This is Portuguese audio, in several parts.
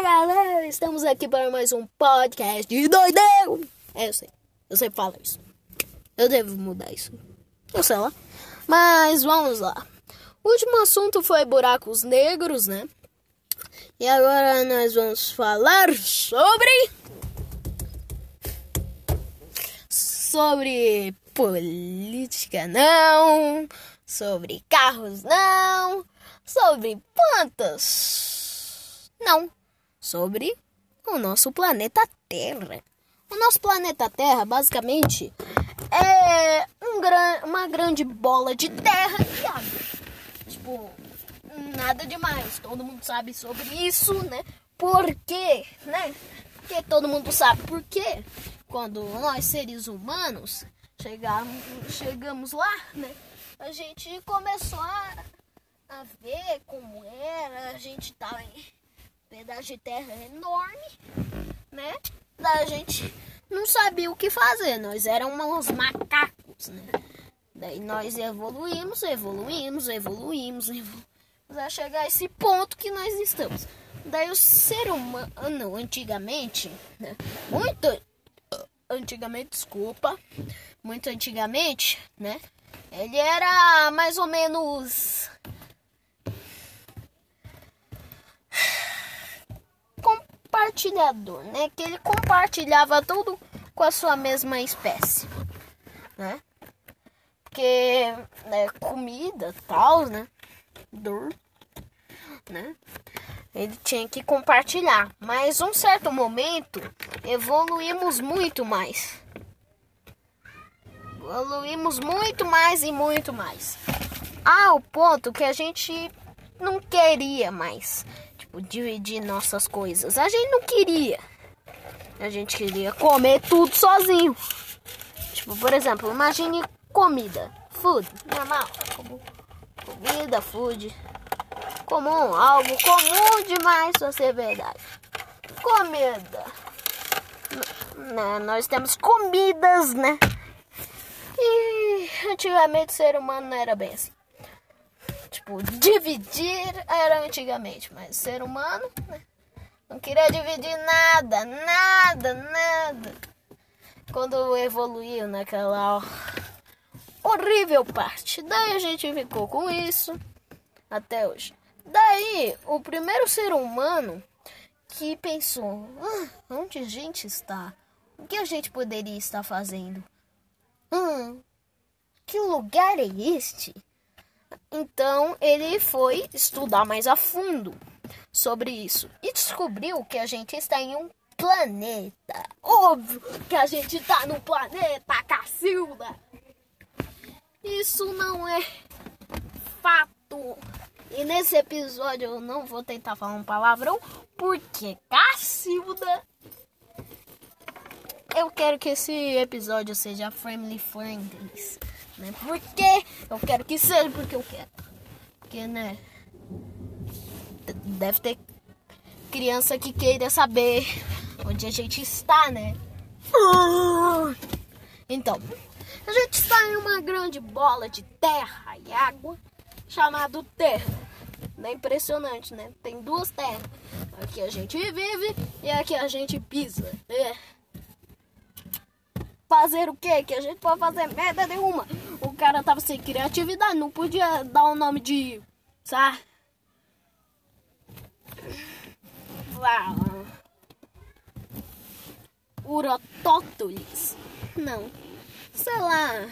Galera, estamos aqui para mais um podcast de doideu. É, eu sei, eu sempre falo isso. Eu devo mudar isso. Eu sei lá. Mas vamos lá. O último assunto foi buracos negros, né? E agora nós vamos falar sobre. Sobre política, não. Sobre carros, não. Sobre plantas, não. Sobre o nosso planeta Terra. O nosso planeta Terra, basicamente, é um gran uma grande bola de terra e água. Tipo, nada demais. Todo mundo sabe sobre isso, né? Por quê, né? Porque todo mundo sabe por quê. Quando nós, seres humanos, chegamos, chegamos lá, né? A gente começou a, a ver como era. A gente tava em um pedaço de terra enorme, né? Da gente não sabia o que fazer. Nós éramos macacos, né? Daí nós evoluímos, evoluímos, evoluímos, evoluímos a chegar a esse ponto que nós estamos. Daí o ser humano, antigamente, né? muito antigamente, desculpa, muito antigamente, né? Ele era mais ou menos compartilhador, né? Que ele compartilhava tudo com a sua mesma espécie, né? Porque né, comida, tal, né? Dor, né? Ele tinha que compartilhar, mas um certo momento evoluímos muito mais. Evoluímos muito mais e muito mais. Ao ponto que a gente não queria mais dividir nossas coisas. A gente não queria. A gente queria comer tudo sozinho. Tipo, por exemplo, imagine comida. Food, normal. Comida, food. Comum, algo comum demais pra ser verdade. Comida. Né, nós temos comidas, né? E antigamente o ser humano não era bem assim. Tipo, dividir era antigamente, mas ser humano né, não queria dividir nada, nada, nada. Quando evoluiu naquela horrível parte. Daí a gente ficou com isso até hoje. Daí, o primeiro ser humano que pensou: ah, onde a gente está? O que a gente poderia estar fazendo? Hum, que lugar é este? Então ele foi estudar mais a fundo sobre isso e descobriu que a gente está em um planeta. Óbvio que a gente está no planeta, Cacilda. Isso não é fato. E nesse episódio eu não vou tentar falar um palavrão, porque Cacilda. Eu quero que esse episódio seja family friendly. Né? Porque eu quero que seja, porque eu quero. Porque, né? Deve ter criança que queira saber onde a gente está, né? Então, a gente está em uma grande bola de terra e água chamado Terra. É impressionante, né? Tem duas terras. Aqui a gente vive e aqui a gente pisa. É. Fazer o quê? Que a gente pode fazer merda nenhuma. O cara tava sem criatividade, não podia dar o um nome de. Sabe? Lá. Urotótulis. Não. Sei lá.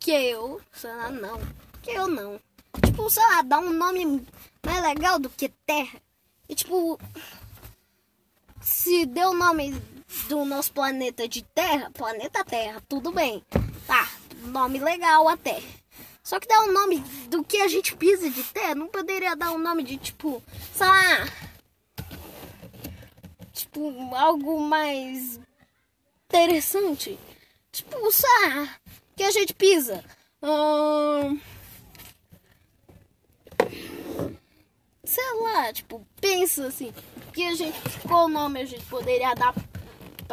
Que eu. Sei lá, não. Que eu não. Tipo, sei lá, dá um nome mais legal do que Terra. E tipo. Se deu o nome do nosso planeta de Terra, planeta Terra, tudo bem. Tá, nome legal até. Só que dar um nome do que a gente pisa de terra, não poderia dar um nome de tipo, sei lá. Tipo, algo mais interessante. Tipo, sei lá, que a gente pisa. Hum, sei lá, tipo, pensa assim, que a gente, qual nome a gente poderia dar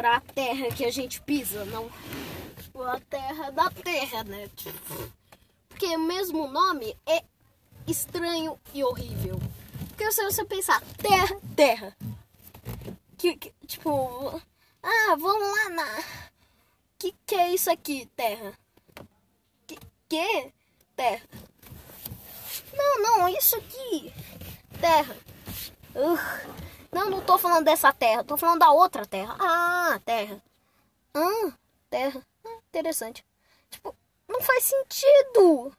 para a terra que a gente pisa, não a terra da terra, né? Porque o mesmo nome é estranho e horrível. Porque se você pensar terra, terra. Que, que, tipo, ah, vamos lá na. Que que é isso aqui, terra? Que que? Terra. Não, não, isso aqui. Terra. Uh, não, não tô falando dessa terra, tô falando da outra terra. Ah, terra. Ah, terra. Interessante. Tipo, não faz sentido.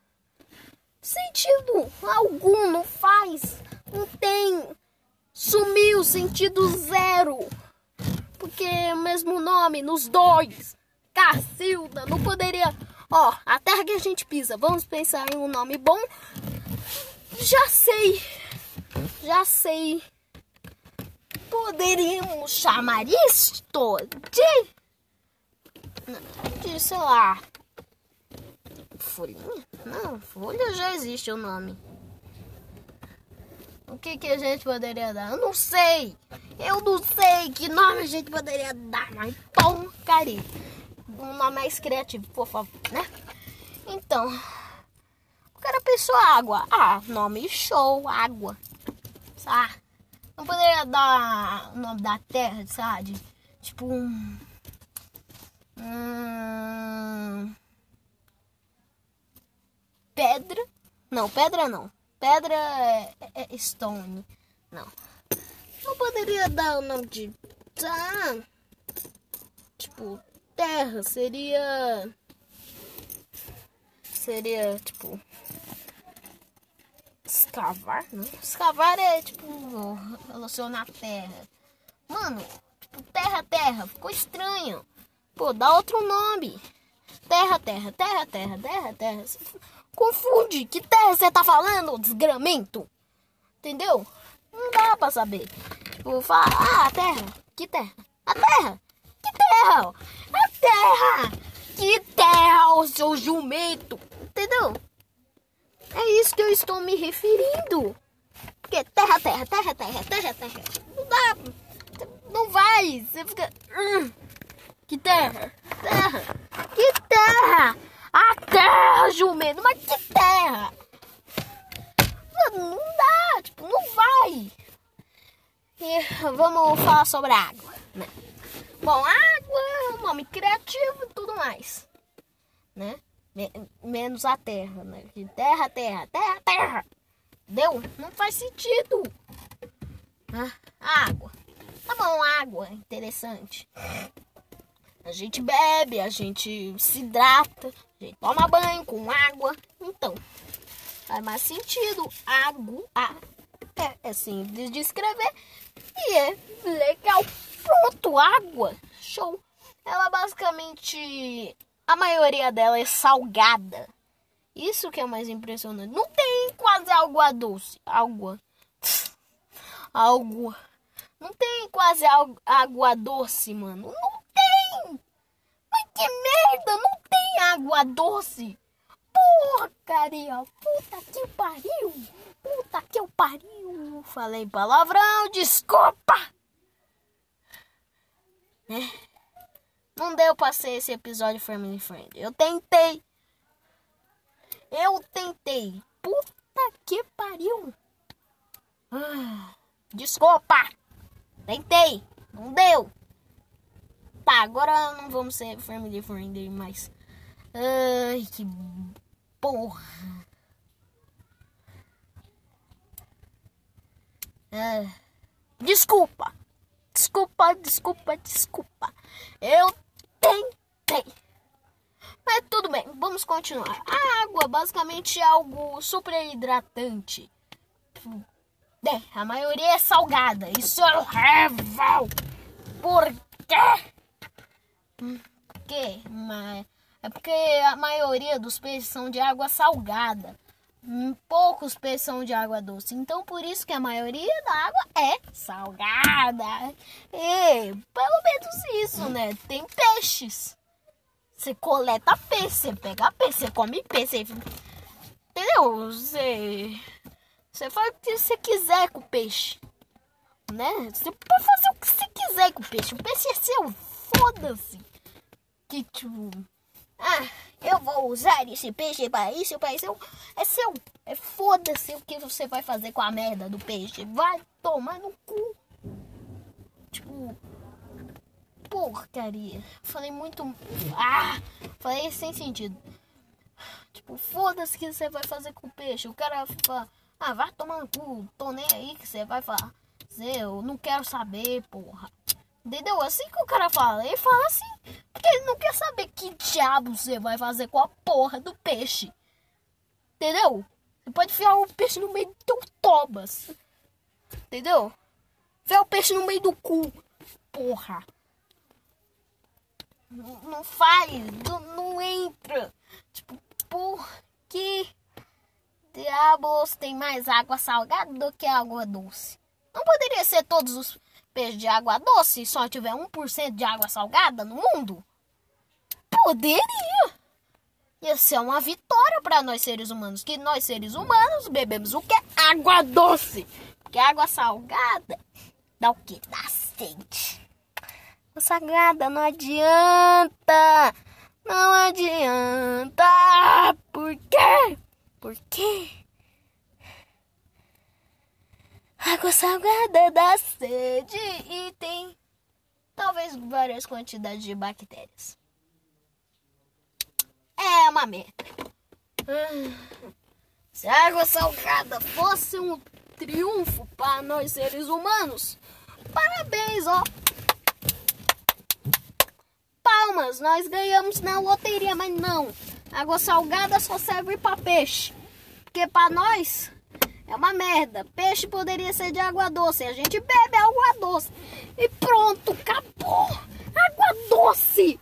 Sentido algum, não faz. Não tem. Sumiu, sentido zero. Porque é o mesmo nome nos dois. Cacilda, não poderia. Ó, a terra que a gente pisa. Vamos pensar em um nome bom. Já sei. Já sei. Poderíamos chamar isto de. De, sei lá. Folhinha? Não, folha já existe o nome. O que, que a gente poderia dar? Eu não sei. Eu não sei que nome a gente poderia dar, mas porcaria. Um nome mais criativo, por favor, né? Então, o cara pensou água. Ah, nome show, água. Sabe? Não poderia dar o nome da terra, sabe? Tipo um. Hum, pedra. Não, pedra não. Pedra é, é, stone. Não. Não poderia dar o nome de. Ah, tipo, terra. Seria. Seria, tipo. Escavar? Não? Escavar é, tipo, relacionar terra. Mano, tipo, terra, terra. Ficou estranho. Pô, dá outro nome. Terra, terra, terra, terra, terra, terra. Confunde. Que terra você tá falando, desgramento? Entendeu? Não dá pra saber. Tipo, fala, ah, a terra. Que terra? A terra. Que terra? A terra. Que terra, o seu jumento. Entendeu? É isso que eu estou me referindo. Porque terra, terra, terra, terra, terra, terra. Não dá. Não vai. Você fica. Hum, que terra? Terra. Que terra? A terra, jumento. Mas que terra? Não dá. Tipo, não vai. E vamos falar sobre a água, né? Bom, água é um nome criativo e tudo mais, né? Menos a terra, né? Terra, terra, terra, terra. Deu? Não faz sentido. Ah, água. Tá bom, água. Interessante. A gente bebe, a gente se hidrata, a gente toma banho com água. Então, faz mais sentido. Água é, é simples de escrever e é legal. Pronto, água. Show. Ela basicamente a maioria dela é salgada. Isso que é mais impressionante. Não tem quase água doce. Água. Água. Não tem quase água doce, mano. Não tem. Mas que merda. Não tem água doce. Porcaria. Puta que pariu. Puta que eu pariu. Falei palavrão. Desculpa. É. Não deu pra ser esse episódio Family Friend. Eu tentei. Eu tentei. Puta que pariu. Ah, desculpa. Tentei. Não deu. Tá, agora não vamos ser Family Friend mais. Ai, que porra. Ah, desculpa. Desculpa, desculpa, desculpa. Eu Tentei. Mas tudo bem, vamos continuar. A água basicamente é algo super hidratante. É, a maioria é salgada. Isso é horrível. Por quê? Por quê? É porque a maioria dos peixes são de água salgada. Hum, poucos peixes são de água doce. Então, por isso que a maioria da água é salgada. E, pelo menos isso, né? Tem peixes. Você coleta peixe, você pega peixe, você come peixe. Entendeu? Você... Você faz o que você quiser com o peixe. Né? Você pode fazer o que você quiser com o peixe. O peixe é seu. Foda-se. Que tipo... Ah, Eu vou usar esse peixe para isso, para isso. É seu. É foda-se o que você vai fazer com a merda do peixe. Vai tomar no cu. Tipo. Porcaria. Falei muito. Ah! Falei sem sentido. Tipo, foda-se o que você vai fazer com o peixe. O cara fala. Ah, vai tomar no cu. Tô nem aí que você vai fazer. Eu não quero saber, porra. Entendeu? Assim que o cara fala, ele fala assim, porque ele não quer saber que diabo você vai fazer com a porra do peixe. Entendeu? Você pode enfiar o peixe no meio do teu tobas. Entendeu? Enfiar o peixe no meio do cu. Porra. Não, não faz, não, não entra. Tipo, por que diabos tem mais água salgada do que água doce? Não poderia ser todos os peixe de água doce só tiver 1% de água salgada no mundo? Poderia! Ia ser uma vitória para nós seres humanos. Que nós seres humanos bebemos o que? Água doce. Porque água salgada dá o que? Dá sede. Água salgada não adianta. Não adianta. Por quê? Por quê? Água salgada dá sede e tem talvez várias quantidades de bactérias. É uma merda. Se a água salgada fosse um triunfo para nós seres humanos, parabéns, ó. Palmas, nós ganhamos na loteria, mas não. Água salgada só serve para peixe. Porque para nós é uma merda. Peixe poderia ser de água doce. A gente bebe água doce. E pronto, acabou. Água doce.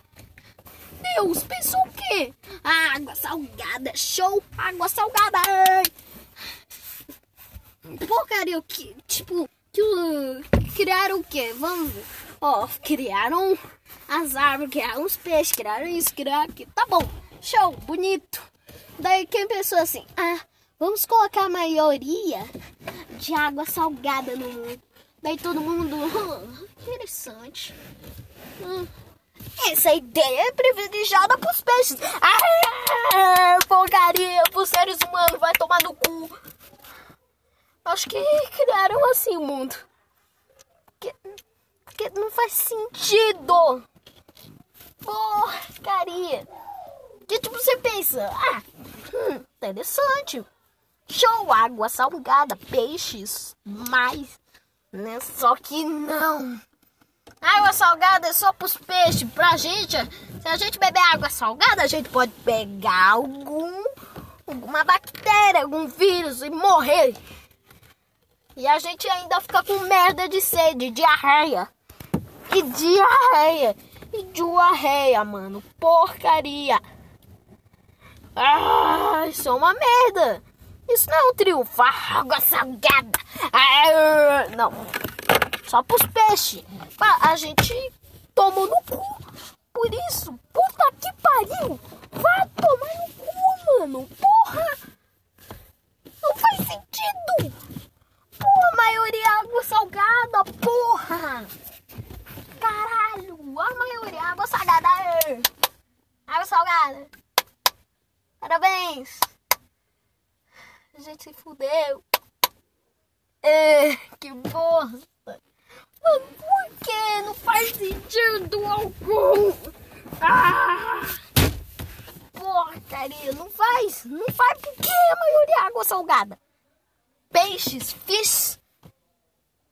Deus, pensou o quê? água salgada, show. Água salgada. Porcaria, que? Tipo, que, criaram o quê? Vamos ver. Ó, criaram as árvores, criaram os peixes, criaram isso, criaram aquilo. Tá bom, show, bonito. Daí quem pensou assim, ah, Vamos colocar a maioria de água salgada no mundo. Daí todo mundo. Oh, interessante. Essa ideia é privilegiada pros peixes. Ah, porcaria pros seres humanos. Vai tomar no cu. Acho que criaram assim o mundo. Porque não faz sentido. Porcaria. Que tipo você pensa? Ah, hum, interessante show, água salgada, peixes, mais, né? Só que não. Água salgada é só pros peixes. Pra gente, se a gente beber água salgada, a gente pode pegar algum, alguma bactéria, algum vírus e morrer. E a gente ainda fica com merda de sede, diarreia. E diarreia. E diarreia, mano. Porcaria. Ah, isso é uma merda. Isso não é um triunfo. Água salgada. Ah, não. Só pros peixes. A gente tomou no cu. Por isso, puta que pariu. Vai tomar no cu, mano. Porra. Não faz sentido. Porra, maioria água salgada, porra. Caralho. A maioria água salgada. Água salgada. Parabéns. A gente se fudeu. É, que bosta. Por que? Não faz sentido algum. Ah! Porcaria, não faz. Não faz porque a maioria é água salgada. Peixes, fish,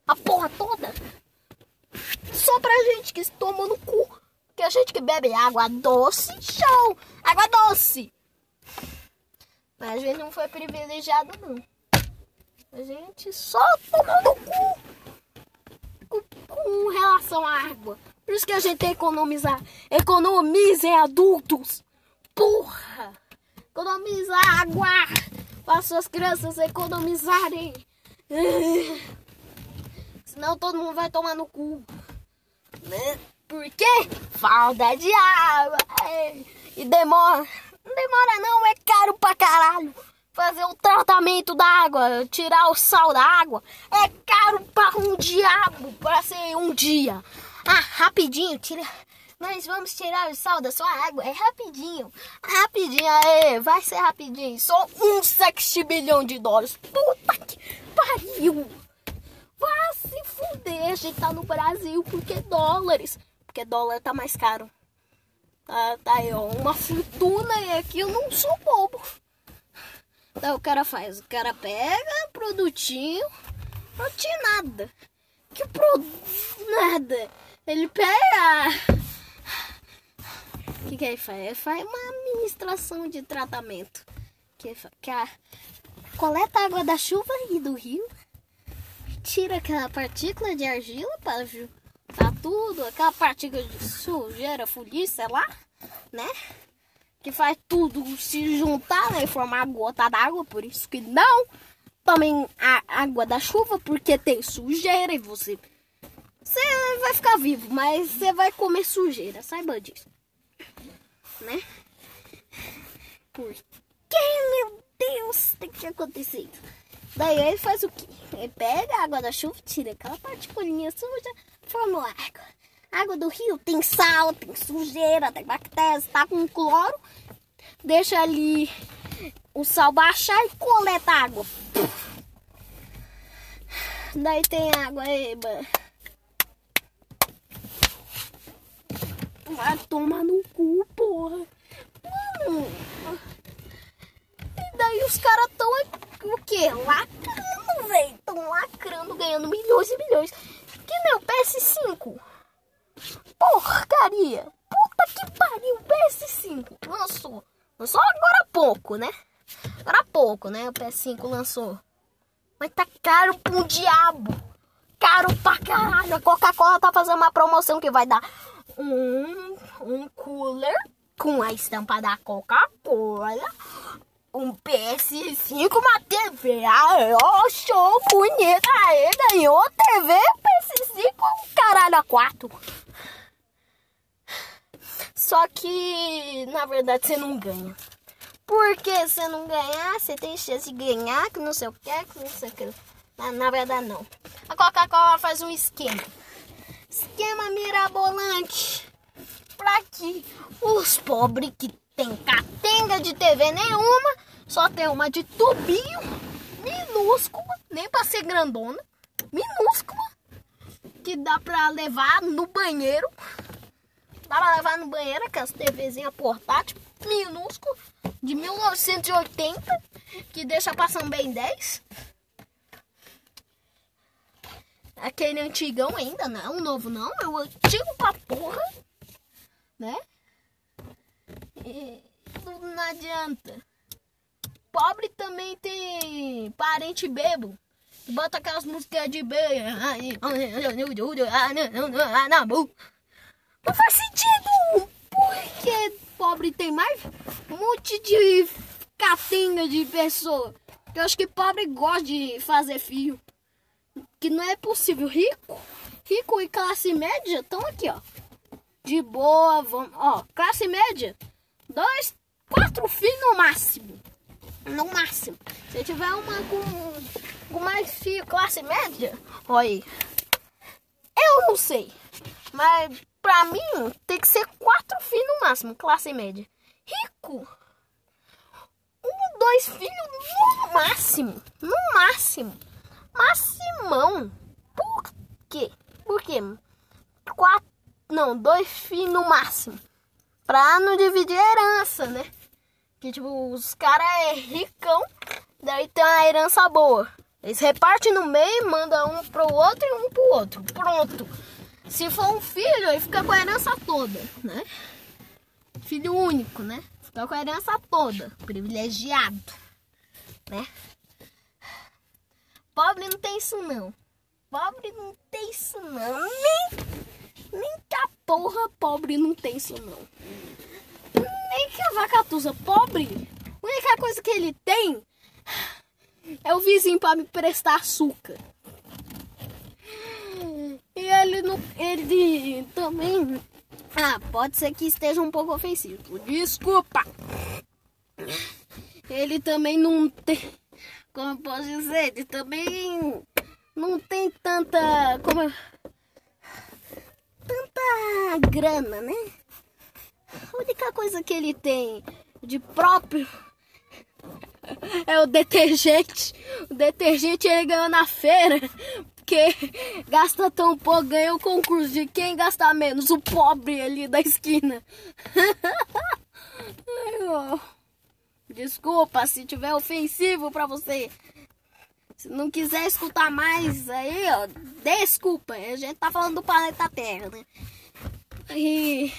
a porra toda. Só pra gente que toma no cu. Que a gente que bebe água doce, show. Água doce. Mas a gente não foi privilegiado, não. A gente só tomou no cu com, relação à água. Por isso que a gente tem que economizar. Economizem, adultos. Porra! Economizar água para suas crianças economizarem. Senão todo mundo vai tomar no cu. Né? Por quê? Falta de água. E demora. Não demora não, é caro pra caralho. Fazer o tratamento da água, tirar o sal da água, é caro pra um diabo, pra ser um dia. Ah, rapidinho, tira, Nós vamos tirar o sal da sua água. É rapidinho. Rapidinho, aê. Vai ser rapidinho. Só um sextilhão de dólares. Puta que pariu. Vai se fuder. A gente tá no Brasil porque dólares. Porque dólar tá mais caro. Tá, tá aí, ó. Uma fortuna e aqui eu não sou bobo. Então o cara faz. O cara pega produtinho. Não tinha nada. Que produto? Nada. Ele pega. O que, que ele faz? Ele faz uma administração de tratamento. Que, que a, coleta a água da chuva e do rio. Tira aquela partícula de argila para tá tudo, aquela partícula de sujeira, fuliça, sei lá, né? Que faz tudo se juntar né, e formar gota d'água, por isso que não tomem a água da chuva, porque tem sujeira e você. Você vai ficar vivo, mas você vai comer sujeira, saiba disso. Né? Por que, meu Deus, tem que acontecer isso? Daí ele faz o quê? Ele pega a água da chuva, tira aquela particulinha suja, forma água. Água do rio tem sal, tem sujeira, tem bactérias, tá com cloro. Deixa ali o sal baixar e coleta água. Daí tem água aí, Vai tomar no cu, porra. Mano. E daí os caras tão o quê? Lacrando, velho. Tão lacrando, ganhando milhões e milhões. Que o PS5. Porcaria. Puta que pariu, PS5. Lançou. Lançou agora há pouco, né? Agora há pouco, né? O PS5 lançou. Mas tá caro pro diabo. Caro pra caralho. A Coca-Cola tá fazendo uma promoção que vai dar um, um cooler com a estampa da Coca-Cola. Um PS5, uma TV. Ai, oh, show bonita. Aí ganhou TV, PS5, caralho, a 4. Só que, na verdade, você não ganha. Porque você não ganhar, você tem chance de ganhar, que não sei o que, que não sei o que. Na, na verdade, não. A Coca-Cola faz um esquema. Esquema mirabolante. Pra que os pobres que tem catenga de TV nenhuma, só tem uma de tubinho, minúscula, nem pra ser grandona, minúscula, que dá pra levar no banheiro. Pra levar no banheiro, aquelas TVzinha portátil, minúscula de 1980, que deixa passando bem 10. Aquele antigão ainda, não é o novo não, é o antigo pra porra, né? E não adianta. Pobre também tem parente bebo. Bota aquelas músicas de bebo. Não faz sentido! Porque pobre tem mais um monte de catinga de pessoa. Eu acho que pobre gosta de fazer filho. Que não é possível. Rico, rico e classe média estão aqui, ó. De boa, vamos. Ó, classe média. Dois, quatro filhos no máximo. No máximo. Se tiver uma com, com mais filho, classe média, olha aí. Eu não sei. Mas Pra mim, tem que ser quatro filhos no máximo, classe média. Rico. Um, dois filhos no máximo. No máximo. Maximão. Por quê? Por quê? Quatro. Não, dois filhos no máximo. Pra não dividir herança, né? Que tipo, os caras é ricão, daí tem uma herança boa. Eles repartem no meio, mandam um pro outro e um pro outro. Pronto. Se for um filho, ele fica com a herança toda, né? Filho único, né? Fica com a herança toda, privilegiado, né? Pobre não tem isso não. Pobre não tem isso não. Nem, nem que a porra pobre não tem isso não. Nem que a vacatusa pobre, a única coisa que ele tem é o vizinho para me prestar açúcar. E ele não. Ele também. Ah, pode ser que esteja um pouco ofensivo. Desculpa! Ele também não tem. Como eu posso dizer? Ele também não tem tanta. Como. Tanta grana, né? A única coisa que ele tem de próprio é o detergente. O detergente ele ganhou na feira. Porque gasta tão pouco, ganhou o concurso de quem gasta menos. O pobre ali da esquina. Desculpa se tiver ofensivo pra você. Se não quiser escutar mais aí, ó, desculpa. A gente tá falando do planeta Terra, né? E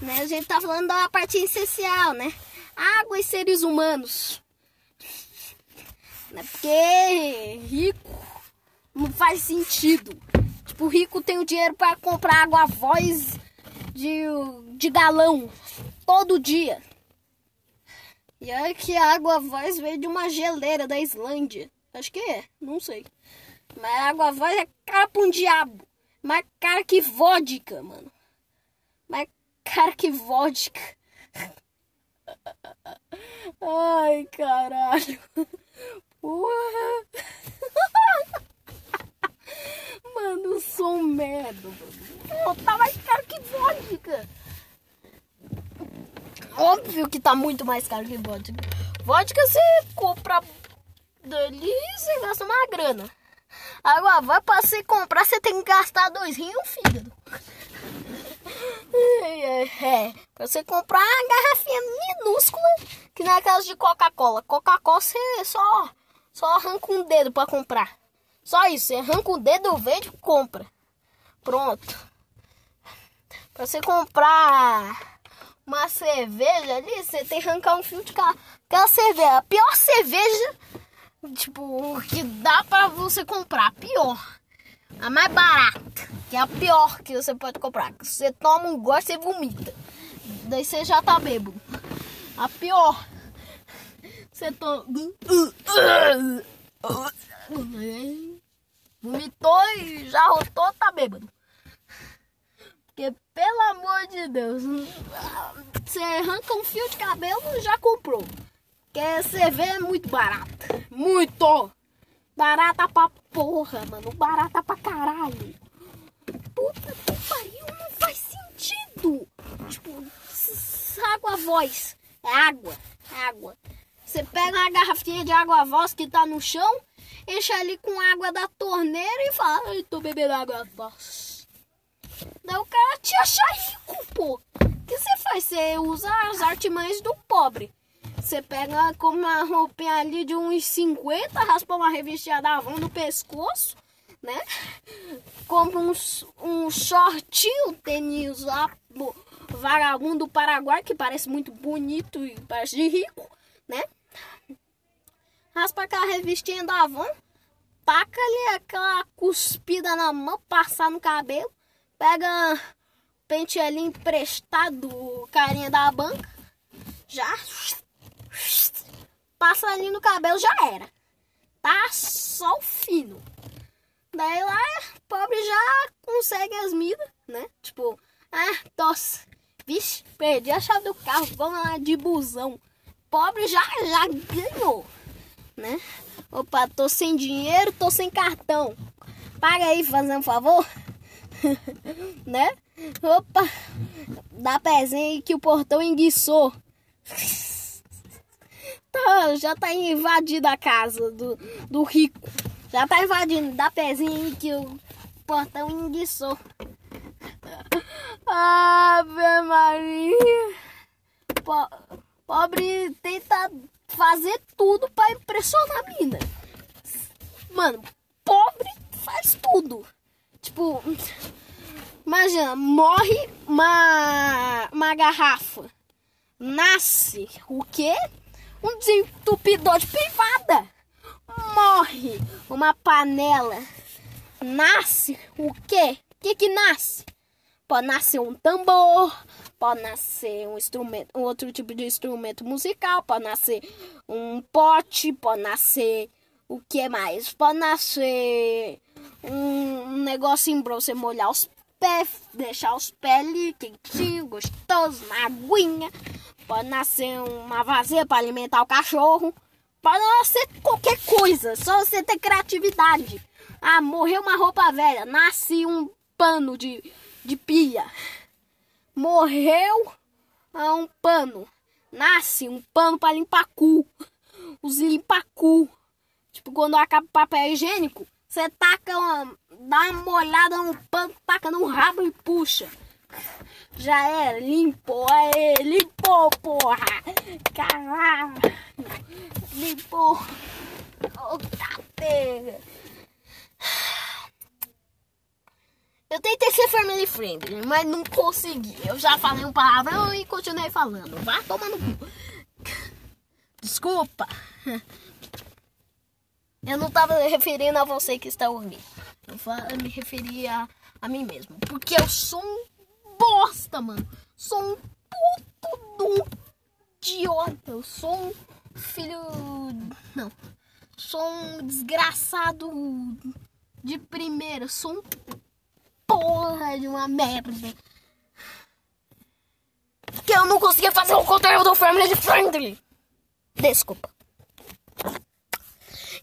né, a gente tá falando da parte essencial, né? Água e seres humanos. Né? Porque rico não faz sentido. Tipo, rico tem o dinheiro para comprar água voz de, de galão todo dia. E aí que a água voz veio de uma geleira da Islândia. Acho que é, não sei. Mas a água voz é cara pra um diabo. Mais cara que vodka, mano. Mais cara que vodka. Ai, caralho. Porra. Mano, eu sou um merda. Pô, tá mais caro que vodka. Óbvio que tá muito mais caro que vodka. Vodka você compra dali você gasta uma grana. Agora, vai pra você comprar, você tem que gastar dois rins e um fígado. É, é, pra você comprar uma garrafinha minúscula, que não é aquelas de Coca-Cola. Coca-Cola você só, só arranca um dedo pra comprar. Só isso, você arranca o dedo verde e compra. Pronto. Pra você comprar uma cerveja ali, você tem que arrancar um fio de carro. Aquela cerveja, a pior cerveja tipo, que dá pra você comprar. Pior. A mais barata, que é a pior que você pode comprar. Você toma um gosto e vomita. Daí você já tá bêbado. A pior. Você toma. Vomitou e já rotou, tá bêbado. Porque, pelo amor de Deus, você arranca um fio de cabelo e já comprou. Porque cerveja é muito barata. Muito! Barata pra porra, mano. Barata pra caralho. Puta que pariu, não faz sentido. Tipo, água voz. É água. É água. Você pega uma garrafinha de água voz que tá no chão, enche ali com água da torneira e fala, ai, tô bebendo água voz. Daí o cara te acha rico, pô. O que você faz? Você usa as artimanhas do pobre. Você pega com uma roupinha ali de uns 50, raspa uma revistinha da Avon no pescoço, né? Compra um, um shortinho, tênis lá, vagabundo do Paraguai, que parece muito bonito e parece de rico, né? Raspa aquela revistinha da Avon, taca ali aquela cuspida na mão, passar no cabelo, pega pente ali emprestado, carinha da banca, já passa ali no cabelo, já era. Tá só o fino. Daí lá, pobre já consegue as midas, né? Tipo, ah, tosse. Vixe, perdi a chave do carro, vamos lá de busão. Pobre já, já ganhou, né? Opa, tô sem dinheiro, tô sem cartão. Paga aí, fazendo um favor. né? Opa, dá pezinho aí que o portão enguiçou tá, já tá invadindo a casa do, do rico. Já tá invadindo. Dá pezinho que o portão enguiçou. Ave Maria. Po pobre tenta fazer tudo pra impressionar a mina. Mano, pobre faz tudo. Tipo, imagina, morre uma, uma garrafa. Nasce o quê? um desentupidor de privada. Morre uma panela. Nasce o quê? O que que nasce? Pode nascer um tambor, pode nascer um instrumento, um outro tipo de instrumento musical, pode nascer um pote, pode nascer o que mais? Pode nascer um negocinho pra você molhar os pés, deixar os pés ali quentinho, gostoso, uma aguinha. Pode nascer uma vazia para alimentar o cachorro. Pode nascer qualquer coisa, só você ter criatividade. Ah, morreu uma roupa velha, nasce um pano de, de pia. Morreu a um pano. Nasce um pano para limpar cu. Os limpar cu. Tipo, quando acaba o papel higiênico, você taca uma. dá uma molhada no pano, taca no rabo e puxa. Já era, limpou, aê, limpou, porra! Caralho! Limpou! Outra pega! Eu tentei ser family friendly, mas não consegui. Eu já falei um palavrão e continuei falando. Vá tomando cu. Desculpa. Eu não tava referindo a você que está ouvindo. Eu, me referia a mim mesmo. Porque eu sou um bosta, mano. Sou um puto do idiota. Eu sou um filho. Não. Sou um desgraçado de primeira. Sou um porra de uma merda. Que eu não conseguia fazer o conteúdo family friendly. Desculpa.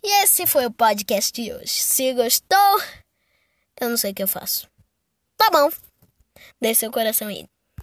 E esse foi o podcast de hoje. Se gostou, eu não sei o que eu faço. Tá bom. Deixe seu coração aí.